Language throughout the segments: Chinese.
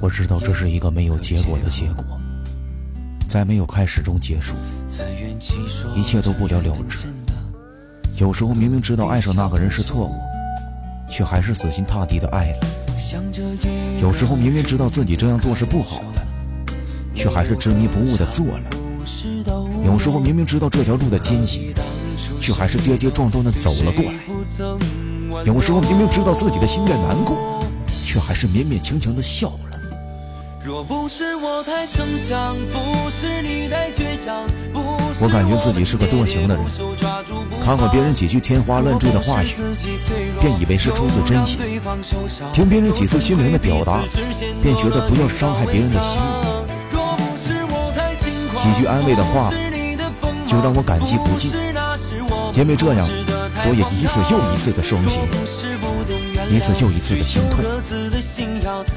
我知道这是一个没有结果的结果，在没有开始中结束，一切都不了了之。有时候明明知道爱上那个人是错误，却还是死心塌地的爱了；有时候明明知道自己这样做是不好的，却还是执迷不悟的做了；有时候明明知道这条路的艰辛，却还是跌跌撞撞的走了过来；有时候明明知道自己的心在难过，却还是勉勉强强的笑了。若不是我太逞强，不是你太倔强，我感觉自己是个多情的人。看过别人几句天花乱坠的话语，便以为是出自真心；听别人几次心灵的表达，便觉得不要伤害别人的心。几句安慰的话，就让我感激不尽。因为这样，所以一次又一次的伤心。一次又一次的心痛，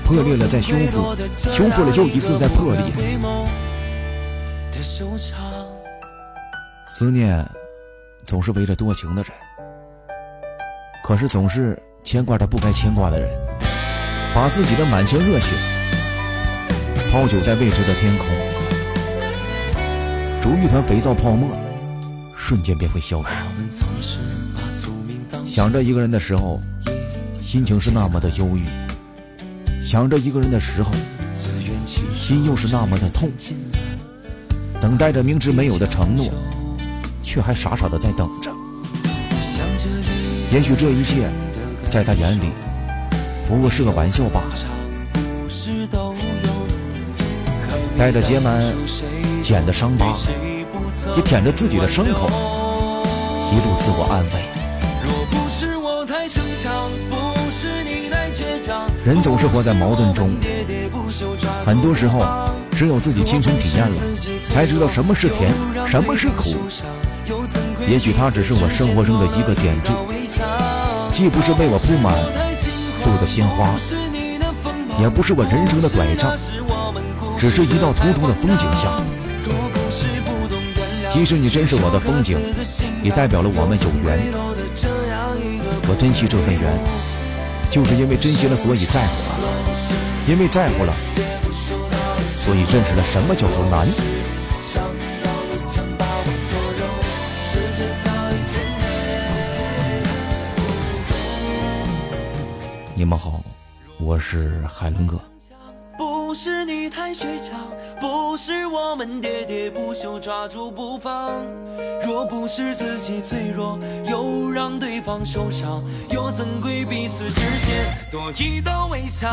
破裂了再修复，修复了又一次再破裂。思念总是围着多情的人，可是总是牵挂着不该牵挂的人，把自己的满腔热血抛酒在未知的天空，如一团肥皂泡沫，瞬间便会消失。想着一个人的时候。心情是那么的忧郁，想着一个人的时候，心又是那么的痛，等待着明知没有的承诺，却还傻傻的在等着。也许这一切，在他眼里，不过是个玩笑罢了。带着结满茧的伤疤，也舔着自己的伤口，一路自我安慰。人总是活在矛盾中，很多时候，只有自己亲身体验了，才知道什么是甜，什么是苦。也许它只是我生活中的一个点缀，既不是为我铺满路的鲜花，也不是我人生的拐杖，只是一道途中的风景线。即使你真是我的风景，也代表了我们有缘。我珍惜这份缘。就是因为珍惜了，所以在乎了；因为在乎了，所以认识了什么叫做难。你们好，我是海伦哥。不是你太倔强，不是我们喋喋不休抓住不放。若不是自己脆弱，又让对方受伤，又怎会彼此之间多一道微笑？